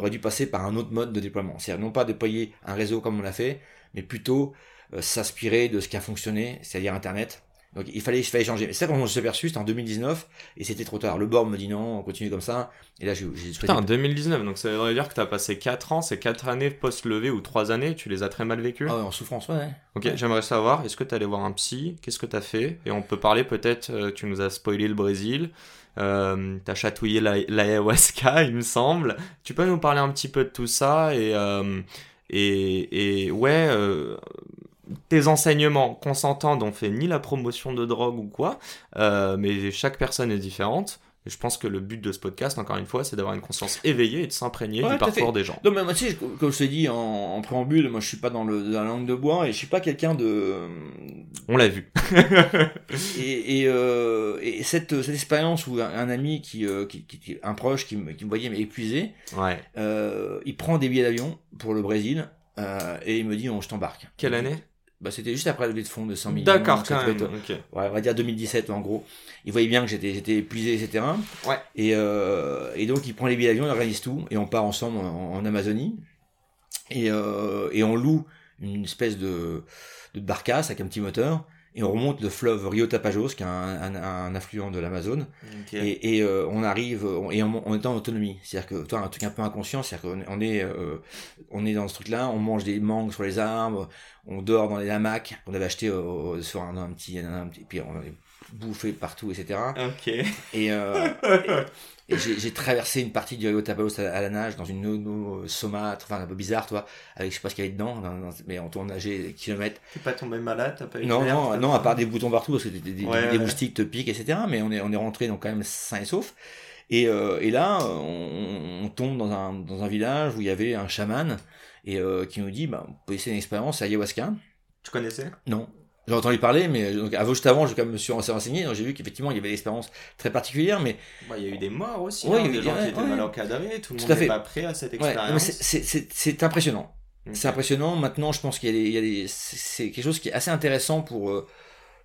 aurait dû passer par un autre mode de déploiement. C'est-à-dire non pas déployer un réseau comme on l'a fait, mais plutôt euh, s'inspirer de ce qui a fonctionné, c'est-à-dire Internet. Donc il fallait, il fallait changer. C'est ça quand on s'est aperçu, c'était en 2019, et c'était trop tard. Le board me dit non, on continue comme ça. Et là, j'ai Putain, en 2019, donc ça veut dire que tu as passé 4 ans, ces 4 années post-levée ou 3 années, tu les as très mal vécues Ah ouais, en souffrance, ouais. Ok, j'aimerais savoir, est-ce que tu allé voir un psy? Qu'est-ce que tu as fait? Et on peut parler peut-être, euh, tu nous as spoilé le Brésil. Euh, t'as chatouillé l'ayahuasca, il me semble. Tu peux nous parler un petit peu de tout ça et, euh, et, et, ouais, euh, tes enseignements consentants n'ont fait ni la promotion de drogue ou quoi, euh, mais chaque personne est différente. Et je pense que le but de ce podcast, encore une fois, c'est d'avoir une conscience éveillée et de s'imprégner du parcours des gens. Non, mais moi, tu sais, comme je t'ai dit en, préambule, moi je suis pas dans, le, dans la langue de bois et je suis pas quelqu'un de. On l'a vu. et, et, euh, et cette, cette expérience où un, ami qui, euh, qui, qui, un proche qui, me, qui me voyait épuisé, ouais. euh, il prend des billets d'avion pour le Brésil et il me dit on, je t'embarque. Quelle année? Bah, c'était juste après la levée de fonds de 100 millions. D'accord, quand même. ouais, on va dire 2017 en gros. Il voyait bien que j'étais, j'étais épuisé, etc. Ouais. Et, euh, et donc il prend les billets d'avion, il organise tout, et on part ensemble en, Amazonie. Et, euh, et on loue une espèce de, de barcasse avec un petit moteur et on remonte le fleuve Rio Tapajos, qui est un, un, affluent de l'Amazone, et, et euh, on arrive, et on, est en autonomie, c'est-à-dire que toi un truc un peu inconscient, c'est-à-dire qu'on on est, euh, on est dans ce truc-là, on mange des mangues sur les arbres, on dort dans les hamacs qu'on avait acheté sur un, un, petit, un, petit, puis on bouffé partout, etc. Ok. Et, euh, et, j'ai traversé une partie du Rio Tapajos à, la nage dans une eau saumâtre, enfin un peu bizarre, toi, avec je sais pas ce qu'il y avait dedans, mais on tourne nager des kilomètres. T'es pas tombé malade, t'as pas eu Non, non, non, à part des boutons partout parce que des, des, moustiques te piquent, etc. Mais on est, on est rentré donc quand même sain et sauf. Et, euh, et là, on, on, tombe dans un, dans un village où il y avait un chaman et euh, qui nous dit bah, vous pouvez essayer une expérience à ayahuasca. Tu connaissais? Non. J'ai entendu parler, mais donc, juste avant, je me suis renseigné, j'ai vu qu'effectivement, il y avait des expériences très particulières, mais... Bah, il y a eu des morts aussi, ouais, hein, des gens qui étaient mal encadrés, tout le monde n'est pas prêt à cette expérience. c'est impressionnant. C'est impressionnant. Maintenant, je pense qu'il y a des, c'est quelque chose qui est assez intéressant pour, euh,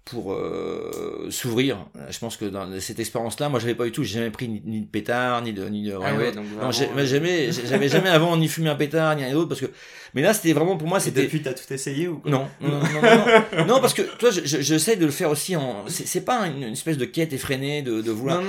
pour euh, s'ouvrir. Je pense que dans cette expérience-là, moi, j'avais pas du tout, j'ai jamais pris ni, de pétard, ni de, ni de ah ouais, non, jamais, j'avais jamais avant ni fumé un pétard, ni rien d'autre, parce que, mais là, c'était vraiment pour moi, c'était. Depuis, t'as tout essayé ou quoi? Non, non, non, non, non, parce que toi, j'essaie de le faire aussi en, c'est pas une, espèce de quête effrénée de, de vouloir.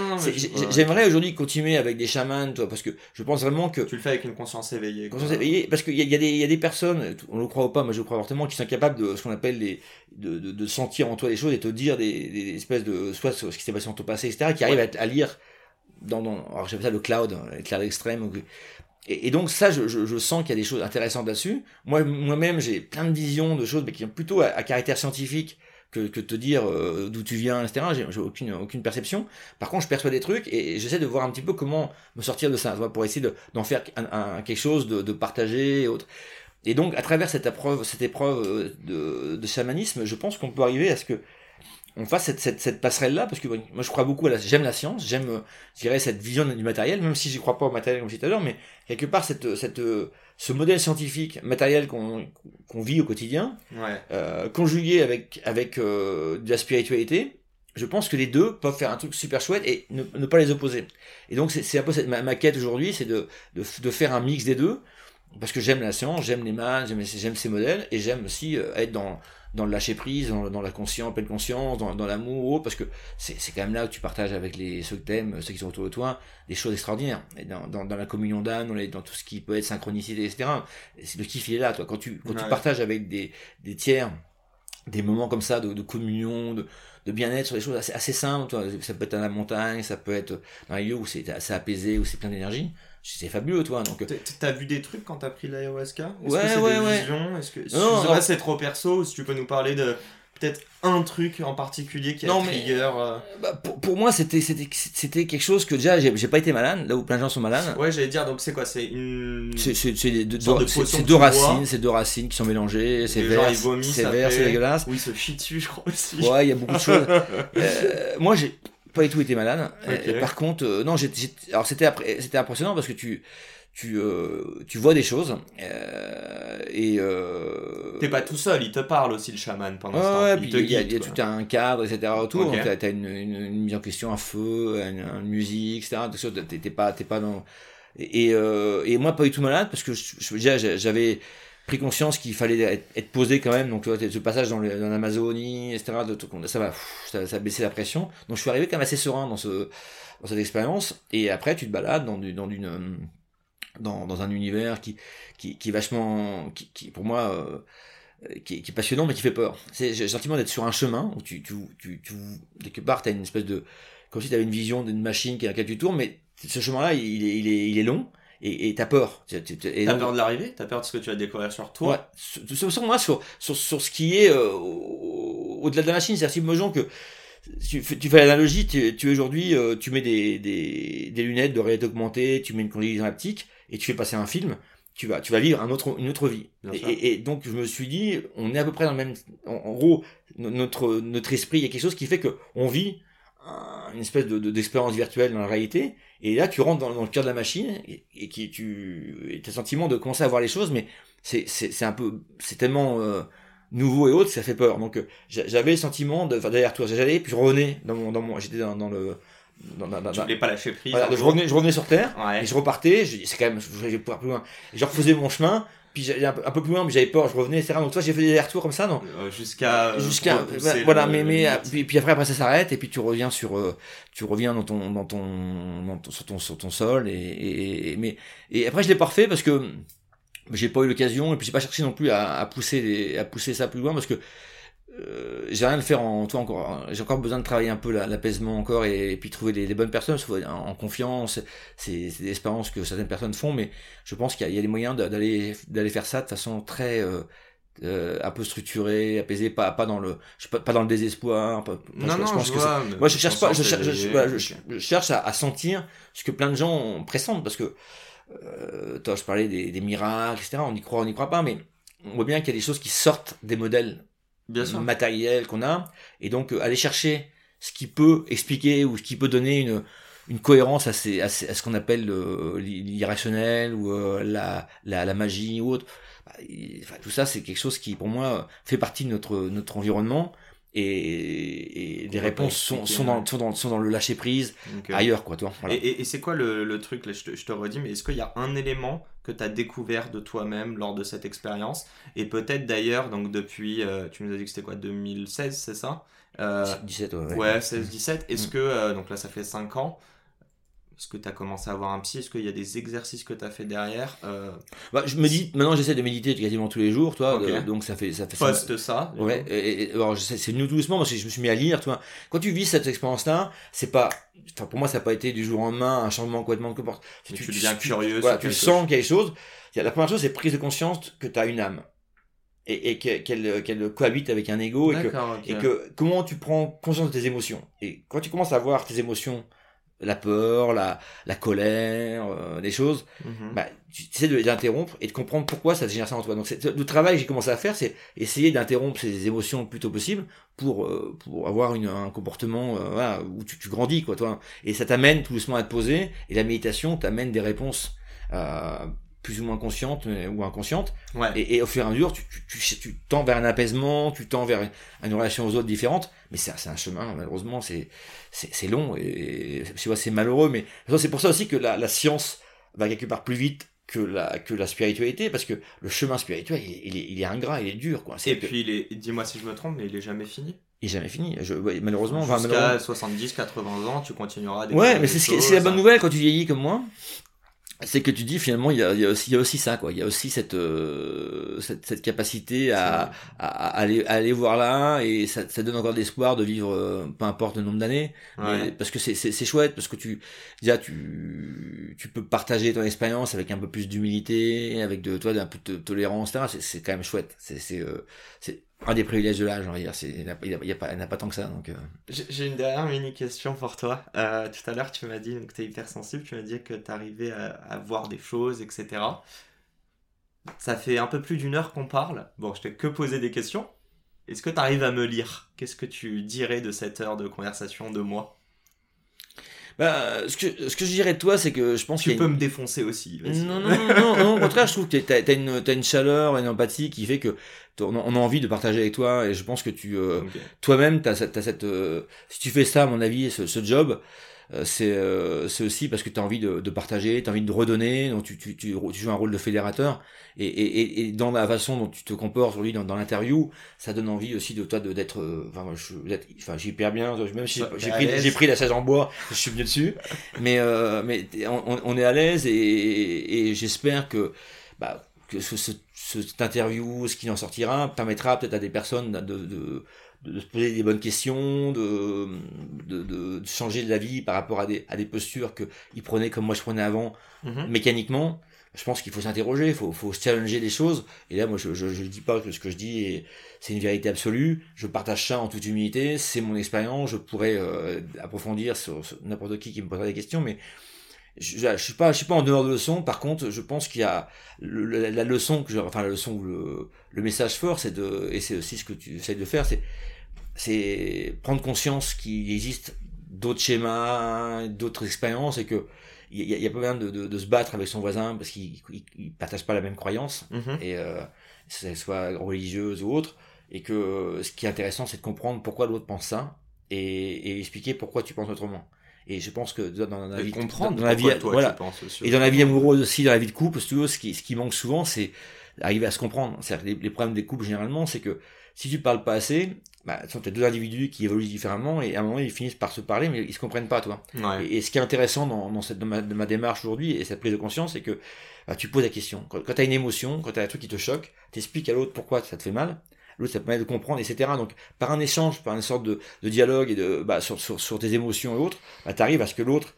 J'aimerais aujourd'hui continuer avec des chamans, toi, parce que je pense vraiment que. Tu le fais avec une conscience éveillée. Conscience éveillée, parce qu'il y a, y, a des, y a des personnes, on le croit ou pas, moi je crois fortement, qui sont capables de ce qu'on appelle les, de, de, de sentir en toi les choses et te dire des, des espèces de soit ce qui s'est passé en ton passé etc qui arrivent à, lire dans, dans alors j'appelle ça le cloud le cloud extrême et, et donc ça je, je, je sens qu'il y a des choses intéressantes là-dessus moi moi-même j'ai plein de visions de choses mais qui sont plutôt à, caractère scientifique que, que te dire euh, d'où tu viens, etc. J'ai aucune, aucune perception. Par contre, je perçois des trucs et, j'essaie de voir un petit peu comment me sortir de ça, pour essayer d'en faire un, quelque chose de, de partager et autres. Et donc, à travers cette épreuve, cette épreuve euh, de, de chamanisme, je pense qu'on peut arriver à ce que on fasse cette, cette, cette passerelle-là, parce que moi je crois beaucoup à la, j'aime la science, j'aime, euh, je dirais, cette vision du matériel, même si je crois pas au matériel comme je disais tout à l'heure, mais quelque part cette, cette, euh, ce modèle scientifique matériel qu'on qu'on vit au quotidien, ouais. euh, conjugué avec avec de la spiritualité, je pense que les deux peuvent faire un truc super chouette et ne, ne pas les opposer. Et donc c'est un peu cette, ma, ma quête aujourd'hui, c'est de, de, de faire un mix des deux parce que j'aime la science, j'aime les maths, j'aime ces modèles, et j'aime aussi euh, être dans, dans le lâcher prise, dans, dans la conscience, pleine conscience, dans, dans l'amour, parce que c'est quand même là que tu partages avec les, ceux que t'aimes, ceux qui sont autour de toi, des choses extraordinaires. Et dans, dans, dans la communion d'âme, dans, tout ce qui peut être synchronicité, etc. Le kiff, il est là, toi. Quand tu, quand tu partages avec des, des tiers, des moments comme ça de, de communion, de, de bien-être sur des choses assez, assez simples, toi. Ça peut être dans la montagne, ça peut être dans un lieu où c'est apaisé, où c'est plein d'énergie c'est fabuleux toi donc t'as vu des trucs quand t'as pris l'ayahuasca? Ouais ouais ouais est-ce que c'est trop perso si tu peux nous parler de peut-être un truc en particulier qui a Non, mais- trigger euh, Bah, pour, pour moi, c'était c'était c'était quelque chose que déjà j'ai j'ai pas été malade, là où plein de gens sont malades. Ouais, j'allais dire, donc c'est quoi? C'est une. C'est c'est- c'est des- deux, de c'est- racines, c'est deux racines qui sont mélangées, c'est vert, c'est vert, c'est dégueulasse. Oui, il se chie dessus, je crois aussi. Ouais, il y a beaucoup de choses. Euh, moi, j'ai pas du tout été malade. Par contre, euh, non, j'ai- alors c'était c'était impressionnant parce que tu, tu, euh, tu vois des choses euh, et. Euh, T'es pas tout seul, il te parle aussi le chaman pendant Ouais, ce temps. il te il y a, guide. y a tout un cadre, etc. autour. Ok. Donc, t'as, une, une, une mise en question, un feu, une, une musique, etc. T'es, pas, t'es pas dans. Et, et moi, pas du tout malade parce que je, je, j'avais pris conscience qu'il fallait être, posé quand même. Donc, tu ce passage dans, l'Amazonie, etc. ça va, ça, baissé la pression. Donc, je suis arrivé quand même assez serein dans ce, dans cette expérience. Et après, tu te balades dans, dans une, euh, dans, dans un univers qui, qui, qui est vachement, qui, qui pour moi, euh, qui, est, passionnant mais qui fait peur. J'ai le sentiment d'être sur un chemin où tu, tu, tu, tu part, t'as une espèce de, comme si tu avais une vision d'une machine qui à laquelle tu tournes, mais ce chemin-là, il est, il est, il est long et, t'as peur. T'as peur de l'arrivée? T'as peur de ce que tu vas découvrir sur toi? Ouais, sur, sur- sur moi, sur, sur, sur ce qui est euh, au- au-delà de la machine, c'est-à-dire, que tu, fais- tu fais l'analogie, tu, tu aujourd'hui, euh, tu mets des, des, des lunettes de réalité augmentée, tu mets une conduite haptique et tu fais passer un film, tu vas, tu vas vivre un autre, une autre vie. Et, et- donc, je me suis dit, on est à peu près dans le même, en, en gros, no- notre, notre esprit, il y a quelque chose qui fait que on vit un- une espèce de, de- d'expérience virtuelle dans la réalité, et là, tu rentres dans, dans le cœur de la machine, et, et qui, tu, et t'as le sentiment de commencer à voir les choses, mais c'est c'est c'est un peu c'est tellement euh, nouveau et autre que ça fait peur. Donc j'a- j'avais le sentiment de enfin d'aller retour j'allais puis je revenais dans mon dans mon j'étais dans, dans le dans, dans- Tu voulais pas lâcher prise voilà, je revenais je revenais sur terre Ouais. et je repartais c'est quand même je voulais pouvoir plus loin. Et je refaisais mon chemin puis un peu, un peu plus loin mais j'avais peur je revenais etc donc toi j'ai fait des retours comme ça non? Euh, Jusqu'à. euh, jusqu'à voilà le- mais mais puis, puis après après ça s'arrête et puis tu reviens sur euh, tu reviens dans ton dans ton, dans ton- sur ton sur ton sol et, et, et- mais et après je l'ai pas refait parce que j'ai pas eu l'occasion et puis j'ai pas cherché non plus à, à pousser à pousser ça plus loin parce que euh, j'ai rien à le faire en toi encore. J'ai encore besoin de travailler un peu la- l'apaisement encore et, et puis trouver les, les bonnes personnes en, en confiance. C'est des expériences que certaines personnes font mais je pense qu'il y, a- il y a des moyens d'aller d'aller faire ça de façon très euh, euh, un peu structurée apaisée pas pas dans le pas, pas dans le désespoir pas- Non, je, non, je pense je que vois, moi je cherche pas je, cherche- je à sentir ce que plein de gens pressentent parce que euh, toi je parlais des, des miracles etc on y croit on n'y croit pas mais on voit bien qu'il y a des choses qui sortent des modèles Bien sûr. matériels qu'on a et donc euh, aller chercher ce qui peut expliquer ou ce qui peut donner une une cohérence à, ces, à, ces- à ce qu'on appelle euh, l'irrationnel ou euh, la, la, la magie ou autre. Bah, enfin, tout ça, c'est quelque chose qui, pour moi, fait partie de notre, notre environnement et, et les réponses sont, sont, dans, sont, dans, sont dans le lâcher prise ailleurs, quoi, toi. Voilà. Et, et- et c'est quoi le, le truc, là, je, te, je te redis, mais est-ce qu'il y a un élément que tu as découvert de toi-même lors de cette expérience Et peut-être d'ailleurs, donc depuis, euh, tu nous as dit que c'était quoi, 2016, c'est ça? Euh, 17, ouais. ouais. Ouais, 16-17. Est-ce Mm. que, euh, donc là ça fait 5 ans, est-ce que tu as commencé à avoir un psy? Est-ce qu'il y a des exercices que tu as fait derrière? Euh, Bah, je me dis, maintenant j'essaie de méditer quasiment tous les jours, toi, Ok. de- donc ça fait, ça fait Post ça Ouais, et, et- alors c'est venu tout doucement parce que je me suis mis à lire, tu vois. Quand tu vis cette expérience-là, c'est pas, enfin pour moi ça n'a pas été du jour au lendemain un changement complètement de comportement. Mais tu deviens curieux Voilà, sur tu quelque sens y a- La première chose, c'est prise de conscience que tu as une âme et, et que- qu'elle qu'elle cohabite avec un ego et que et que comment tu prends conscience de tes émotions. Et quand tu commences à voir tes émotions, la peur, la, la colère, euh, des choses, Mhm. bah, tu essaies de les interrompre et de comprendre pourquoi ça génère ça en toi. Donc c'est- le travail que j'ai commencé à faire, c'est essayer d'interrompre ces émotions le plus tôt possible pour euh, pour avoir une, un comportement euh, voilà, où tu, tu grandis quoi toi. Et ça t'amène tout doucement à te poser et la méditation t'amène des réponses euh, plus ou moins conscientes mais- ou inconscientes Ouais. et, et au fur et à mesure tu, tu, tu, tu tends vers un apaisement, tu tends vers une, relation aux autres différente. Mais c'est un chemin malheureusement c'est c'est long et c'est c'est malheureux. Mais c'est pour ça aussi que la, la science va quelque part plus vite que la que la spiritualité. Parce que le chemin spirituel il, est- il est il est ingrat il est dur quoi. Et que- puis, il est- dis-moi si je me trompe, mais il est jamais fini. il est jamais fini. Je, ouais, malheureusement enfin, malheureusement- Jusqu'à 70, 80 ans, tu continueras à ouais mais c'est la bonne nouvelle quand tu vieillis comme moi c'est que tu dis finalement il y a, il y a aussi il y a aussi ça quoi il y a aussi cette euh, cette, cette capacité à, à, à aller à aller voir là et ça, ça donne encore de l'espoir de vivre euh, peu importe le nombre d'années Ouais. Parce que c'est c'est c'est chouette parce que tu déjà tu tu peux partager ton expérience avec un peu plus d'humilité avec de toi d'un peu de tolérance etc. c'est c'est quand même chouette c'est c'est euh, c'est un des privilèges de l'âge, on va dire. Il n'y a, a pas tant que ça. Donc, euh. J'ai une dernière mini question pour toi. Euh, tout à l'heure, tu m'as dit que tu es hypersensible, tu m'as dit que tu arrivais à, à, voir des choses, etc. Ça fait un peu plus d'une heure qu'on parle. Bon, je t'ai que posé des questions. Est-ce que tu arrives à me lire? Qu'est-ce que tu dirais de cette heure de conversation de moi? Bah, ce que, ce que je dirais de toi, c'est que je pense que. Tu peux me défoncer aussi. Non, non, non, non, au contraire, je trouve que t'as as une, as une chaleur, une empathie qui fait que on a envie de partager avec toi et je pense que tu, euh, toi-même, t'as cette, as cette, euh, si tu fais ça, à mon avis, ce, ce job, c'est euh, c'est aussi parce que tu as envie de, de partager, tu as envie de redonner, donc tu, tu, tu, joues un rôle de fédérateur, et, et, et dans la façon dont tu te comportes aujourd'hui dans, dans l'interview, ça donne envie aussi de toi d'être, euh, enfin, enfin, j'ai hyper bien, même si j'ai pris, j'ai pris la chaise en bois, je suis venu dessus, mais, euh, mais on, on, est à l'aise et, et j'espère que, bah, que ce, ce, cette interview, ce qui en sortira, permettra peut-être à des personnes de, de, de se poser des bonnes questions, de, de, de, changer de la vie par rapport à des, à des postures qu'ils prenaient comme moi je prenais avant, mhm. mécaniquement. Je pense qu'il faut s'interroger, il faut, faut se challenger des choses. Et là, moi, je ne je, je dis pas que ce que je dis, c'est une vérité absolue. Je partage ça en toute humilité. C'est mon expérience. Je pourrais euh, approfondir sur, n'importe qui qui me posera des questions, mais je, je, suis pas je suis pas en dehors de leçon par contre je pense qu'il y a la, leçon que je, enfin la leçon le, le message fort c'est de et c'est aussi ce que tu essayes de faire c'est c'est prendre conscience qu'il existe d'autres schémas, d'autres expériences et que il y, y, a pas besoin de, de, de, se battre avec son voisin parce qu'il il, partage pas la même croyance mm-hmm. et euh, soit religieuse ou autre et que ce qui est intéressant c'est de comprendre pourquoi l'autre pense ça et, et, expliquer pourquoi tu penses autrement. Et je pense que dans la vie, comprendre dans, la vie, voilà, et dans la vie amoureuse aussi, dans la vie de couple, ce qui, ce qui manque souvent, c'est arriver à se comprendre. cest les, les problèmes des couples généralement, c'est que si tu parles pas assez, bah, ce sont deux individus qui évoluent différemment et à un moment ils finissent par se parler mais ils se comprennent pas toi. Et, ce qui est intéressant dans, dans cette, de ma, de ma démarche aujourd'hui et cette prise de conscience c'est que bah, tu poses la question. Quand, quand tu as une émotion, quand tu as un truc qui te choque, t'expliques à l'autre pourquoi ça te fait mal. L'autre ça permet de comprendre etc. Donc par un échange, par une sorte de, de dialogue et de bah, sur, sur, sur tes émotions et autres, bah, tu arrives à ce que l'autre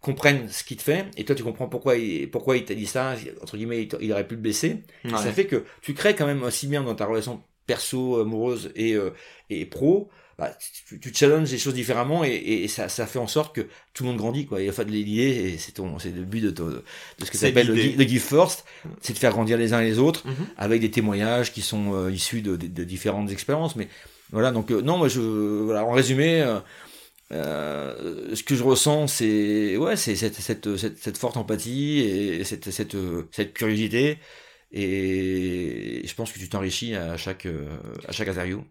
comprenne ce qu'il te fait et toi tu comprends pourquoi il pourquoi il t'a dit ça entre guillemets il, aurait pu le baisser ça fait que tu crées quand même aussi bien dans ta relation perso, amoureuse et, euh, et pro, bah, tu, tu challenges les choses différemment et, et, ça, ça fait en sorte que tout le monde grandit quoi. Et enfin l'idée, c'est ton, c'est le but de, ce que tu appelles le, le, Give First, c'est de faire grandir les uns et les autres mm-hmm. avec des témoignages qui sont euh, issus de, de, de, différentes expériences. Mais voilà, donc euh, non, moi je, voilà, en résumé. Euh, euh, ce que je ressens, c'est ouais, c'est cette, cette, cette, cette, forte empathie et cette, cette, cette curiosité et je pense que tu t'enrichis à chaque, à chaque interview.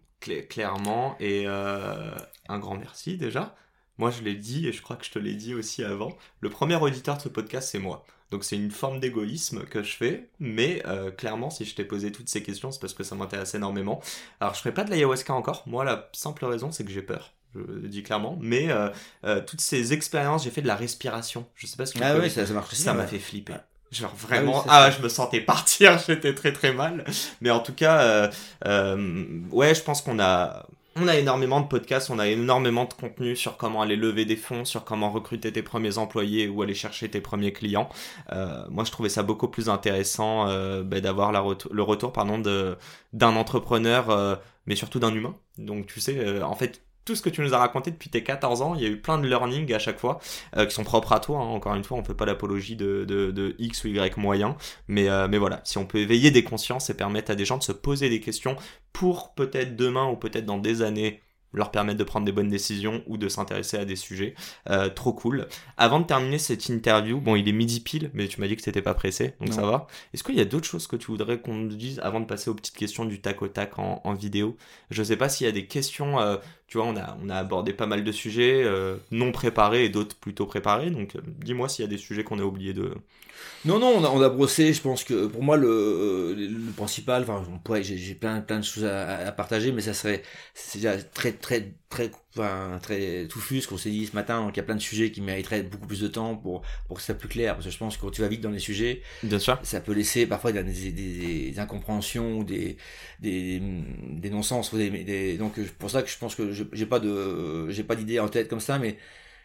Clairement, et euh, un grand merci déjà. Moi, je l'ai dit, et je crois que je te l'ai dit aussi avant, le premier auditeur de ce podcast, c'est moi. Donc c'est une forme d'égoïsme que je fais, mais euh, clairement, si je t'ai posé toutes ces questions, c'est parce que ça m'intéresse énormément. Alors, je ferai pas de l'ayahuasca encore. Moi, la simple raison, c'est que j'ai peur je le dis clairement, mais euh, euh, toutes ces expériences, j'ai fait de la respiration. Je sais pas ce que ah oui, ça, ça marche. Ça m'a fait flipper. Genre ah vraiment, ah, je me sentais partir, j'étais très très mal. Mais en tout cas, euh, euh, ouais, je pense qu'on a, on a énormément de podcasts, on a énormément de contenu sur comment aller lever des fonds, sur comment recruter tes premiers employés ou aller chercher tes premiers clients. Euh, moi, je trouvais ça beaucoup plus intéressant bah, d'avoir le retour pardon, d'un entrepreneur, mais surtout d'un humain. Donc, tu sais, en fait, tout ce que tu nous as raconté depuis tes 14 ans, il y a eu plein de learning à chaque fois euh, qui sont propres à toi. Hein. Encore une fois, on ne fait pas l'apologie de, de, de, X ou Y moyen, mais, euh, mais voilà, si on peut éveiller des consciences et permettre à des gens de se poser des questions pour peut-être demain ou peut-être dans des années leur permettre de prendre des bonnes décisions ou de s'intéresser à des sujets. Euh, trop cool. Avant de terminer cette interview, bon, il est midi pile, mais tu m'as dit que t'étais pas pressé, donc ça va. Est-ce qu'il y a d'autres choses que tu voudrais qu'on dise avant de passer aux petites questions du tac au tac en, en vidéo? Je sais pas s'il y a des questions. Euh, on a, abordé pas mal de sujets euh, non préparés et d'autres plutôt préparés. Donc, euh, dis-moi s'il y a des sujets qu'on a oublié de. Non, non, on a, brossé. Je pense que pour moi, le, le principal, enfin, j'ai plein, plein de choses à, partager, mais ça serait déjà très, très, très enfin, très touffu ce qu'on s'est dit ce matin. Donc il y a plein de sujets qui mériteraient beaucoup plus de temps pour, pour que ça soit plus clair. Parce que je pense que quand tu vas vite dans les sujets, Bien sûr. ça peut laisser parfois des, des, des incompréhensions ou des, des, des non-sens. Des, donc pour ça que je pense que j'ai pas de j'ai pas d'idée en tête comme ça, mais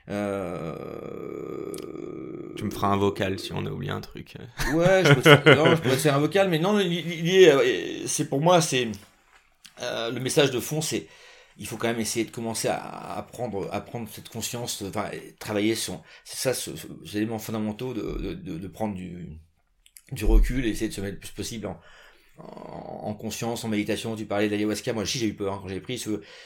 euh... Tu me feras un vocal si on a oublié un truc. Ouais, je peux, te, non, je peux te faire un vocal, mais non, l'idée, euh, c'est pour moi, c'est euh, le message de fond, c'est il faut quand même essayer de commencer à, prendre, à prendre cette conscience, enfin, travailler sur, c'est ça, ce, ces éléments fondamentaux de, prendre du, du recul et essayer de se mettre le plus possible en, en, conscience, en méditation. Tu parlais d'ayahuasca, moi aussi j'ai eu peur hein, quand j'ai pris,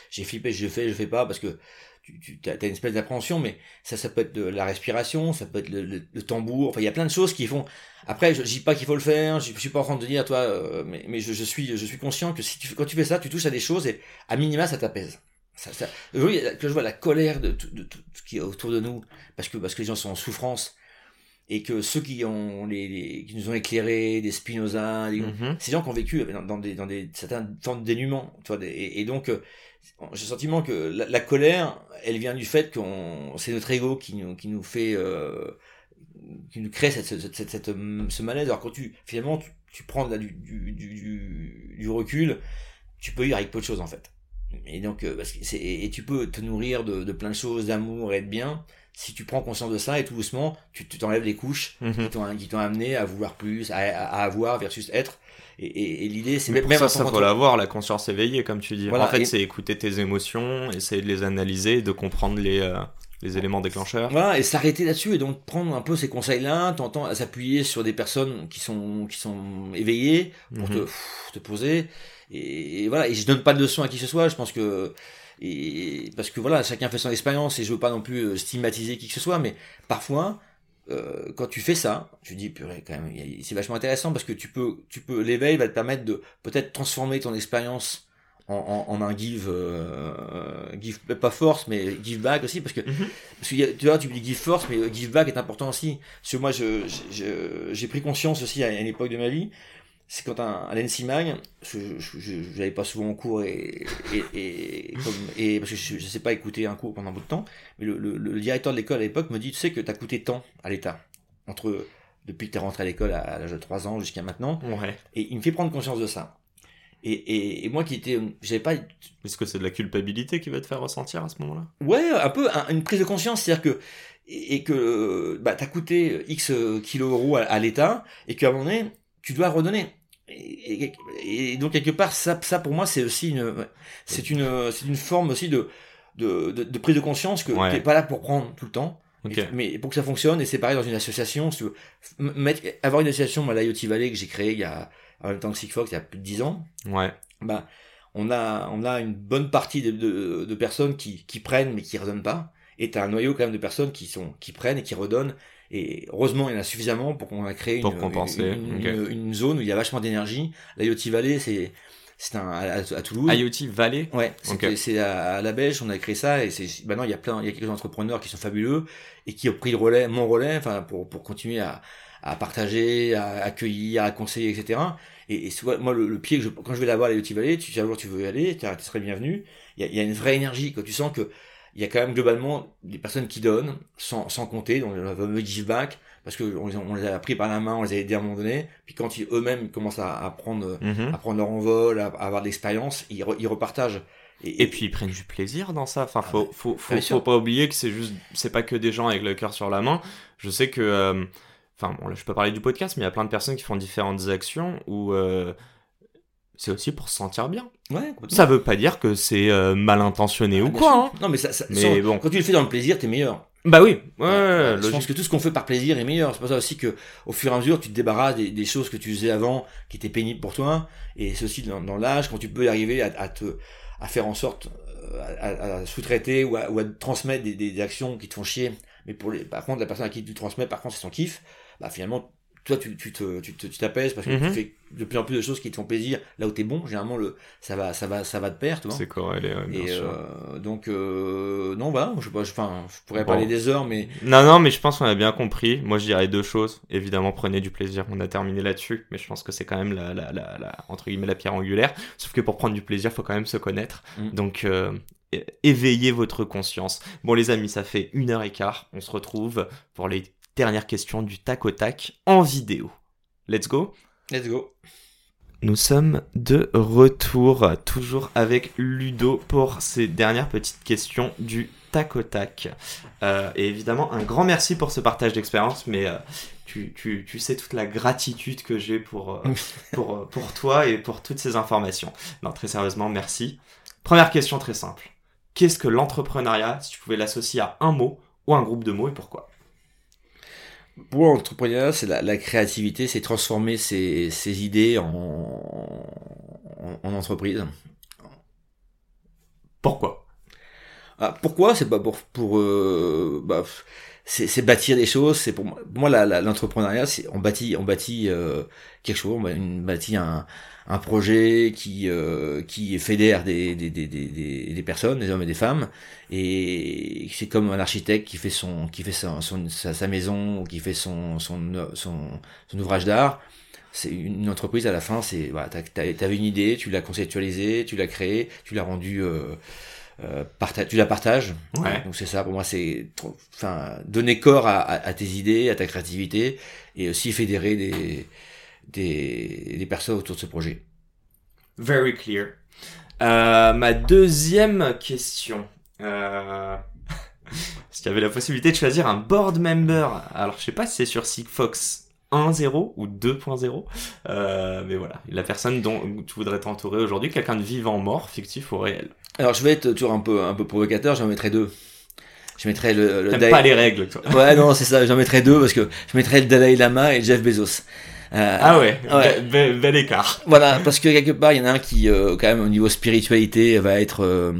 j'ai flippé, je fais, je fais pas parce que tu, tu as, une espèce d'appréhension, mais ça, ça peut être de la respiration, ça peut être le, le, tambour, enfin il y a plein de choses qui font. Après, je, dis pas qu'il faut le faire, je, je, suis pas en train de dire toi, euh, mais, mais je, je, suis, je suis conscient que si tu, quand tu fais ça, tu touches à des choses et à minima ça t'apaise. Ça, ça, que je vois la colère de, tout ce qui est autour de nous, parce que parce que les gens sont en souffrance et que ceux qui ont les, qui nous ont éclairés, des Spinoza, mm-hmm. ces gens qui ont vécu dans, dans des dans des certains temps de dénuement, tu vois, et, et donc euh, j'ai le sentiment que la, colère, elle vient du fait qu'on c'est notre ego qui nous, qui nous fait, euh, qui nous crée cette, cette, cette, ce malaise. Alors quand tu finalement tu, tu prends là, du, du, du, du, recul, tu peux vivre avec peu de choses en fait. Et donc euh, parce que c'est et tu peux te nourrir de, de plein de choses, d'amour et de bien. Si tu prends conscience de ça et tout doucement, tu t'enlèves les couches mm-hmm. qui t'ont amené à vouloir plus, à, à avoir versus être. Et, l'idée, c'est même ça, ça faut l'avoir, la conscience éveillée, comme tu dis. en fait, c'est écouter tes émotions, essayer de les analyser, de comprendre les, euh, les éléments déclencheurs. Voilà, et s'arrêter là-dessus et donc prendre un peu ces conseils-là, t'entends à s'appuyer sur des personnes qui sont qui sont éveillées pour te, mhm. te poser. Et, voilà, et je donne pas de leçons à qui que ce soit. Je pense que et parce que voilà, chacun fait son expérience et je veux pas non plus euh, stigmatiser qui que ce soit, mais parfois euh, quand tu fais ça, tu dis purée quand même, c'est vachement intéressant parce que tu peux, tu peux, l'éveil va te permettre de peut-être transformer ton expérience en, en, en, un give, euh, give pas force mais give back aussi parce que mhm. parce que tu vois tu dis give force mais give back est important aussi. Parce que moi je j'ai pris conscience aussi à une époque de ma vie c'est quand un, l'NC Mag, je n'avais pas souvent en cours et, et, et, comme, et parce que je ne sais pas écouter un cours pendant un bout de temps, mais le, le, le directeur de l'école à l'époque me dit, tu sais que tu as coûté tant à l'État, entre depuis que tu es rentré à l'école à, l'âge de 3 ans jusqu'à maintenant, ouais. et il me fait prendre conscience de ça. Et, et, moi qui étais, j'avais pas. Est-ce que c'est de la culpabilité qui va te faire ressentir à ce moment-là? Ouais, un peu une prise de conscience, c'est-à-dire que et que bah t'as coûté X kilos euros à, à l'État et qu'à un moment donné tu dois redonner et, donc quelque part ça, ça pour moi c'est aussi une c'est une c'est une forme aussi de de, de, prise de conscience que tu t'es pas là pour prendre tout le temps. Mais pour que ça fonctionne et c'est pareil dans une association si mettre, avoir une association moi l'IoT Valley que j'ai créée il y a en même temps que Sigfox il y a plus de 10 ans ouais. bah on a on a une bonne partie de, de, de personnes qui, qui prennent mais qui redonnent pas. Et t'as un noyau quand même de personnes qui sont qui prennent et qui redonnent et heureusement, il y en a suffisamment pour qu'on a créé une, une, une, zone où il y a vachement d'énergie. L'IoT Valley, c'est c'est un à, à, Toulouse. IoT Valley. Ouais, c'est à, la Belge, on a créé ça et c'est maintenant il y a plein, il y a quelques entrepreneurs qui sont fabuleux et qui ont pris le relais, mon relais, enfin pour pour continuer à à partager, à accueillir, à conseiller, etc. Et, et moi, le, pied que je, quand je vais là-bas à l'IoT Valley, tu sais un jour tu veux y aller, tu serais bienvenu. Il y a, il y a une vraie énergie, quand tu sens que il y a quand même globalement des personnes qui donnent sans, sans compter, donc le fameux give back, parce que on, on, les a pris par la main, on les a aidés à un moment donné, puis quand ils, eux-mêmes commencent à, à prendre, mhm. à prendre leur envol, à, avoir de l'expérience, ils, ils repartagent. Et, et, puis ils prennent du plaisir dans ça. Enfin, ah faut, faut, faut, faut, pas oublier que c'est juste, c'est pas que des gens avec le cœur sur la main. Je sais que, euh, enfin, bon, là, je peux parler du podcast, mais il y a plein de personnes qui font différentes actions où euh, c'est aussi pour se sentir bien. Ouais, ça veut pas dire que c'est euh, mal intentionné ou ah, quoi. Hein. Non, mais, ça, ça mais bon. quand tu le fais dans le plaisir, t'es meilleur. Bah oui, ouais, je pense que tout ce qu'on fait par plaisir est meilleur. C'est pour ça aussi que, au fur et à mesure, tu te débarrasses des, des choses que tu faisais avant, qui étaient pénibles pour toi. Et c'est aussi dans, dans l'âge, quand tu peux arriver à, à, te, à faire en sorte, euh, à, à sous-traiter ou à, ou à transmettre des, des, actions qui te font chier. Mais pour les, par contre, la personne à qui tu transmets, par contre, c'est son kiff. Bah finalement, toi tu, tu te tu tu t'apaises parce que tu mhm. fais de plus en plus de choses qui te font plaisir là où t'es bon généralement le ça va ça va ça va de pair tu vois c'est corrélé ouais, bien et sûr. Euh, donc euh, non voilà je sais enfin je pourrais parler des heures mais non non mais je pense qu'on a bien compris moi je dirais deux choses évidemment prenez du plaisir on a terminé là-dessus mais je pense que c'est quand même la, la, la, la, entre guillemets la pierre angulaire sauf que pour prendre du plaisir faut quand même se connaître mm. donc euh, éveillez votre conscience. Bon les amis, ça fait une heure et quart. On se retrouve pour les dernière question du tac au tac en vidéo. Let's go Let's go nous sommes de retour, toujours avec Ludo pour ces dernières petites questions du tac au tac. Euh, et évidemment, un grand merci pour ce partage d'expérience, mais euh, tu, tu, tu, sais toute la gratitude que j'ai pour, euh, pour, euh, pour toi et pour toutes ces informations. Non, très sérieusement, merci. Première question très simple. Qu'est-ce que l'entrepreneuriat, si tu pouvais l'associer à un mot ou un groupe de mots et pourquoi? Pour l'entrepreneuriat, c'est la, la, créativité, c'est transformer ses, ses idées en, en, en entreprise. Pourquoi? Ah, Pourquoi? C'est pas pour, pour euh, bah, c'est bâtir des choses. C'est pour moi, pour moi l'entrepreneuriat, c'est on bâtit, on bâtit euh, quelque chose, on bâtit un, un projet qui euh, qui fédère des des, des, des, des personnes, des hommes et des femmes, et c'est comme un architecte qui fait son qui fait son, son sa, sa, maison ou qui fait son son son, son ouvrage d'art. C'est une entreprise à la fin, c'est voilà, t'avais une idée, tu l'as conceptualisée, tu l'as créée, tu l'as rendue euh, euh, tu la partages. Ouais. Donc c'est ça pour moi, c'est enfin donner corps à, à, à, tes idées, à ta créativité, et aussi fédérer des des, des personnes autour de ce projet. Very clear. Euh, ma deuxième question. Euh... si tu avais la possibilité de choisir un board member, alors je sais pas si c'est sur Sigfox 1.0 ou 2.0, euh, mais voilà, la personne dont tu voudrais t'entourer aujourd'hui, quelqu'un de vivant, mort, fictif ou réel. Alors je vais être toujours un peu un peu provocateur, j'en mettrai deux. Je mettrais le, le pas les règles, toi. Ouais, non, c'est ça, j'en mettrais deux parce que je mettrais le Dalai Lama et Jeff Bezos. Euh, ah ouais, ouais. Bel, bel, écart. Voilà, parce que quelque part, il y en a un qui, euh, quand même, au niveau spiritualité, va être, euh,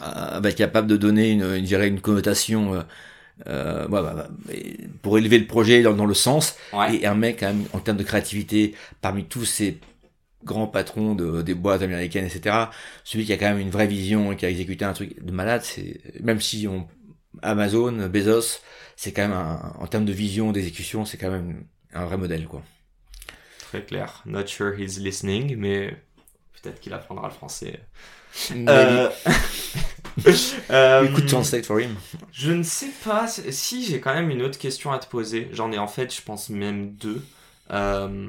va être capable de donner une, une, dirais, une connotation, euh, ouais, bah, pour élever le projet dans, dans le sens. Ouais. Et un mec, quand même, en termes de créativité, parmi tous ces grands patrons de, des boîtes américaines, etc., celui qui a quand même une vraie vision et qui a exécuté un truc de malade, c'est, même si on, Amazon, Bezos, c'est quand même un, en termes de vision, d'exécution, c'est quand même un vrai modèle, quoi. Très clair. Not sure he's listening, mais peut-être qu'il apprendra le français. Euh... euh... Translate for him. Je ne sais pas. Si, j'ai quand même une autre question à te poser. J'en ai en fait, je pense même deux. Euh...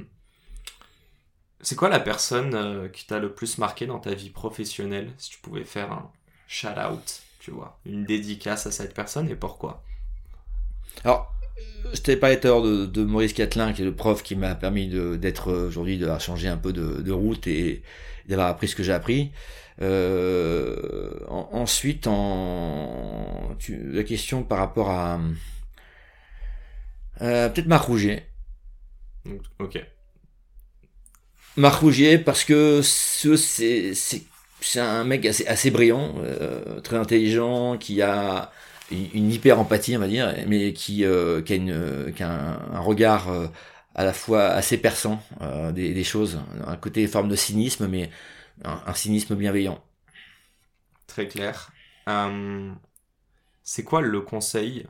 C'est quoi la personne euh, qui t'a le plus marqué dans ta vie professionnelle Si tu pouvais faire un shout-out, tu vois, une dédicace à cette personne et pourquoi? Alors, je t'avais parlé tout à l'heure de, de, Maurice Catlin, qui est le prof qui m'a permis d'être aujourd'hui, d'avoir changé un peu de, de route et d'avoir appris ce que j'ai appris. Euh, en, ensuite, en, tu, la question par rapport à euh, peut-être Marc Rougier. Ok. Marc Rougier parce que ce c'est c'est un mec assez, assez brillant, euh, très intelligent, qui a une hyper empathie, on va dire, mais qui, euh, qui a, une, qui a un, regard euh, à la fois assez perçant euh, des, des, choses, un côté forme de cynisme, mais un, cynisme bienveillant. Très clair. Hum, c'est quoi le conseil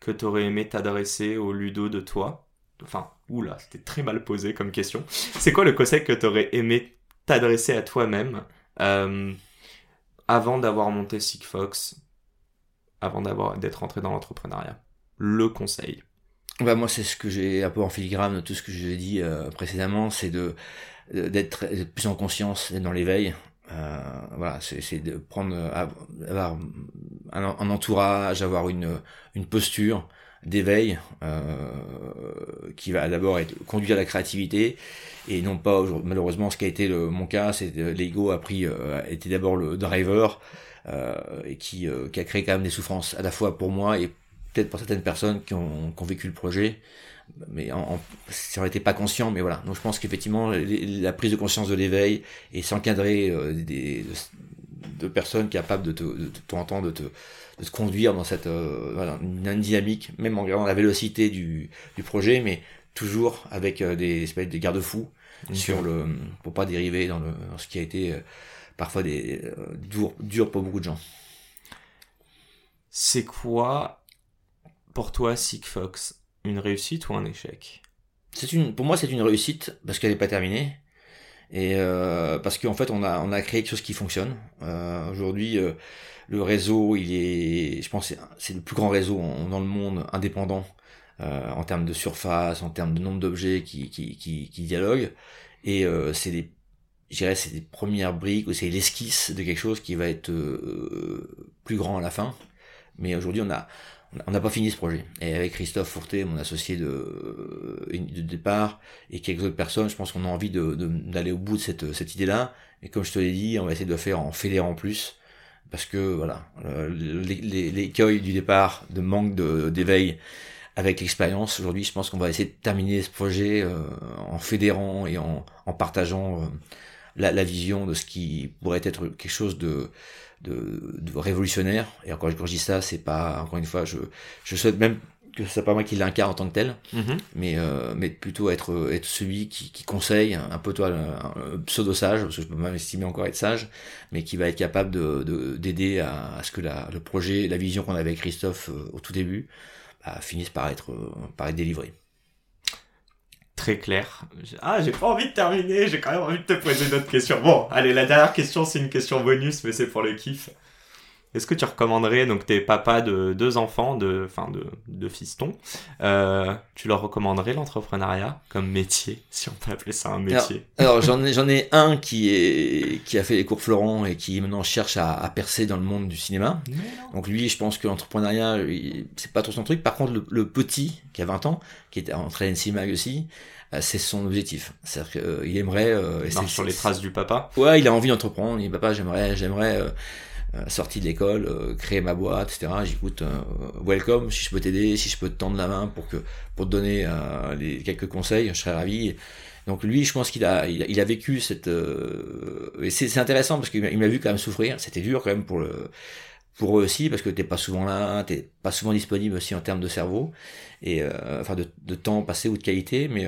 que tu aurais aimé t'adresser au Ludo de toi? Enfin, oula, c'était très mal posé comme question. C'est quoi le conseil que tu aurais aimé t'adresser à toi-même euh, avant d'avoir monté Sigfox, avant d'être entré dans l'entrepreneuriat Le conseil. Bah moi, c'est ce que j'ai un peu en filigrane de tout ce que j'ai dit euh, précédemment, c'est d'être plus en conscience, d'être dans l'éveil. Euh, voilà, c'est de prendre, avoir un, entourage, avoir une posture d'éveil euh, qui va d'abord être conduire à la créativité et non pas malheureusement ce qui a été le, mon cas c'est l'ego a pris euh, était d'abord le driver euh, et qui, euh, qui a créé quand même des souffrances à la fois pour moi et peut-être pour certaines personnes qui ont, qui ont vécu le projet. Mais en, en, ça pas conscient mais voilà. Donc je pense qu'effectivement la prise de conscience de l'éveil et s'encadrer euh, des de, de, personnes capables de te, de t'entendre de te de te conduire dans cette euh, voilà, une dynamique, même en regardant la vélocité du, du projet, mais toujours avec euh, des espèces de garde-fous okay. sur le pour pas dériver dans, le, dans ce qui a été euh, parfois des euh, dur, dur pour beaucoup de gens. C'est quoi pour toi Sigfox? Une réussite ou un échec? C'est une pour moi c'est une réussite parce qu'elle n'est pas terminée et euh, parce qu'en fait on a on a créé quelque chose qui fonctionne. Euh, Aujourd'hui le réseau, il est, je pense, c'est le plus grand réseau dans le monde indépendant euh, en termes de surface, en termes de nombre d'objets qui, qui, qui, qui, dialoguent. Et euh, c'est des je dirais, c'est des premières briques, ou c'est l'esquisse de quelque chose qui va être euh, plus grand à la fin. Mais aujourd'hui, on a, on n'a pas fini ce projet. Et avec Christophe Fourté, mon associé de, de départ, et quelques autres personnes, je pense qu'on a envie d'aller de, d'aller au bout de cette, idée-là. Et comme je te l'ai dit, on va essayer de le faire en fédérant plus. Parce que, voilà, l'écueil du départ de manque d'éveil avec l'expérience, aujourd'hui, je pense qu'on va essayer de terminer ce projet euh, en fédérant et en, partageant euh, la, la, vision de ce qui pourrait être quelque chose de, de, de révolutionnaire. Et encore, quand je dis ça, c'est pas, encore une fois, je, je souhaite même que ce soit pas moi qui l'incarne en tant que tel, mm-hmm. mais, euh, mais plutôt être, être celui qui, qui conseille, un peu toi, un, pseudo-sage, parce que je peux pas m'estimer encore être sage, mais qui va être capable de, d'aider à, à, ce que la, le projet, la vision qu'on avait avec Christophe euh, au tout début, bah, finisse par être, euh, par être délivrée très clair. Ah, j'ai pas envie de terminer, j'ai quand même envie de te poser d'autres questions. Bon, allez, la dernière question, c'est une question bonus, mais c'est pour le kiff. Est-ce que tu recommanderais, donc t'es papa de deux enfants, de, enfin de, de fistons, euh, tu leur recommanderais l'entrepreneuriat comme métier, si on peut appeler ça un métier? Alors, j'en ai, j'en ai un qui est qui a fait les cours Florent et qui maintenant cherche à, à percer dans le monde du cinéma. Donc lui, je pense que l'entrepreneuriat, c'est pas trop son truc. Par contre, le, petit qui a 20 ans, qui était en train de aussi, euh, c'est son objectif. C'est-à-dire qu'il euh, aimerait. Euh, sur les traces du papa. Ouais, il a envie d'entreprendre. Il dit papa, j'aimerais, j'aimerais euh, euh, sortie de l'école, euh, créer ma boîte, etc. J'écoute, euh, welcome, si je peux t'aider, si je peux te tendre la main pour que pour te donner les, quelques conseils, je serais ravi. Donc lui, je pense qu'il a, il a, vécu cette, et c'est intéressant parce qu'il m'a vu quand même souffrir. C'était dur quand même pour le, pour eux aussi parce que t'es pas souvent là, t'es pas souvent disponible aussi en termes de cerveau et enfin de, de, temps passé ou de qualité. Mais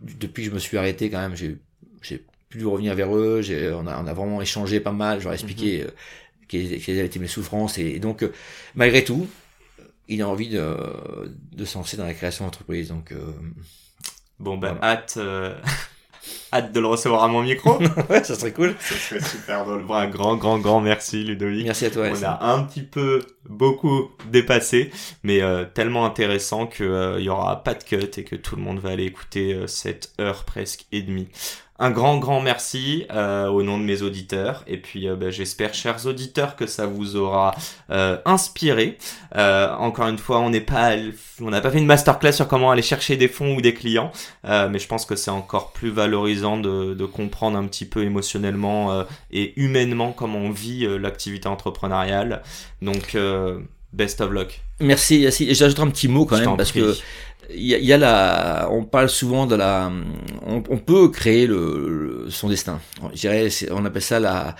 depuis que je me suis arrêté quand même, j'ai pu revenir vers eux. On a, on a vraiment échangé pas mal. J'aurais expliqué mm quelles, quelles étaient mes souffrances. Et, donc, euh, malgré tout, il a envie de, de se lancer dans la création d'entreprise. Donc, euh, bon, ben, hâte. hâte de le recevoir à mon micro. ouais, ça serait cool. Ça serait super drôle. Bon, un grand, grand, grand merci, Ludovic. Merci à toi. On a un petit peu, beaucoup dépassé, mais tellement intéressant qu'il il y aura pas de cut et que tout le monde va aller écouter cette heure presque et demie un grand, grand merci euh, au nom de mes auditeurs. Et puis, euh, bah, j'espère, chers auditeurs, que ça vous aura euh, inspiré. encore une fois, on n'est pas, on n'a pas fait une masterclass sur comment aller chercher des fonds ou des clients, mais je pense que c'est encore plus valorisant de, de, comprendre un petit peu émotionnellement et humainement comment on vit l'activité entrepreneuriale. Donc, best of luck. Merci Yacine. J'ajoute un petit mot quand même parce que il y, a, la, on parle souvent de la, on, peut créer le, son destin. Je on appelle ça la,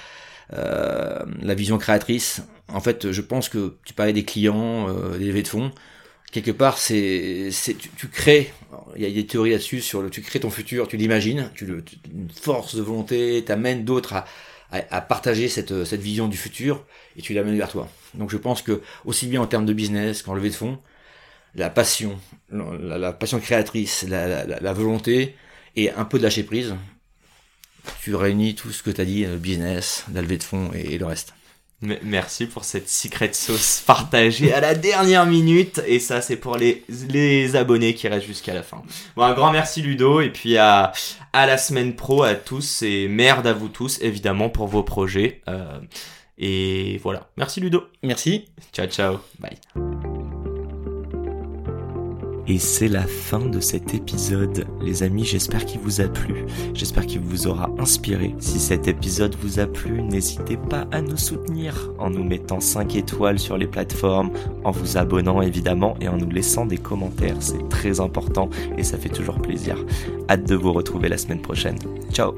euh, la vision créatrice. En fait, je pense que tu parlais des clients, euh, des levées de fonds. Quelque part, c'est, c'est, tu, tu crées. Il y a des théories là-dessus sur le, tu crées ton futur, tu l'imagines, tu le, une force de volonté, t'amènes d'autres à, à, à, partager cette, cette vision du futur et tu l'amènes vers toi. Donc, je pense que aussi bien en termes de business qu'en levée de fonds, la passion, la, passion créatrice, la, volonté et un peu de lâcher prise. Tu réunis tout ce que tu as dit, le business, la levée de fonds et, le reste. Merci pour cette secret sauce partagée à la dernière minute. Et ça, c'est pour les, abonnés qui restent jusqu'à la fin. Bon, un grand merci Ludo. Et puis à, à la semaine pro à tous. Et merde à vous tous, évidemment, pour vos projets. Euh, et voilà. Merci Ludo. Merci. Ciao, ciao. Bye. Et c'est la fin de cet épisode. Les amis, j'espère qu'il vous a plu. J'espère qu'il vous aura inspiré. Si cet épisode vous a plu, n'hésitez pas à nous soutenir en nous mettant 5 étoiles sur les plateformes, en vous abonnant évidemment et en nous laissant des commentaires. C'est très important et ça fait toujours plaisir. Hâte de vous retrouver la semaine prochaine. Ciao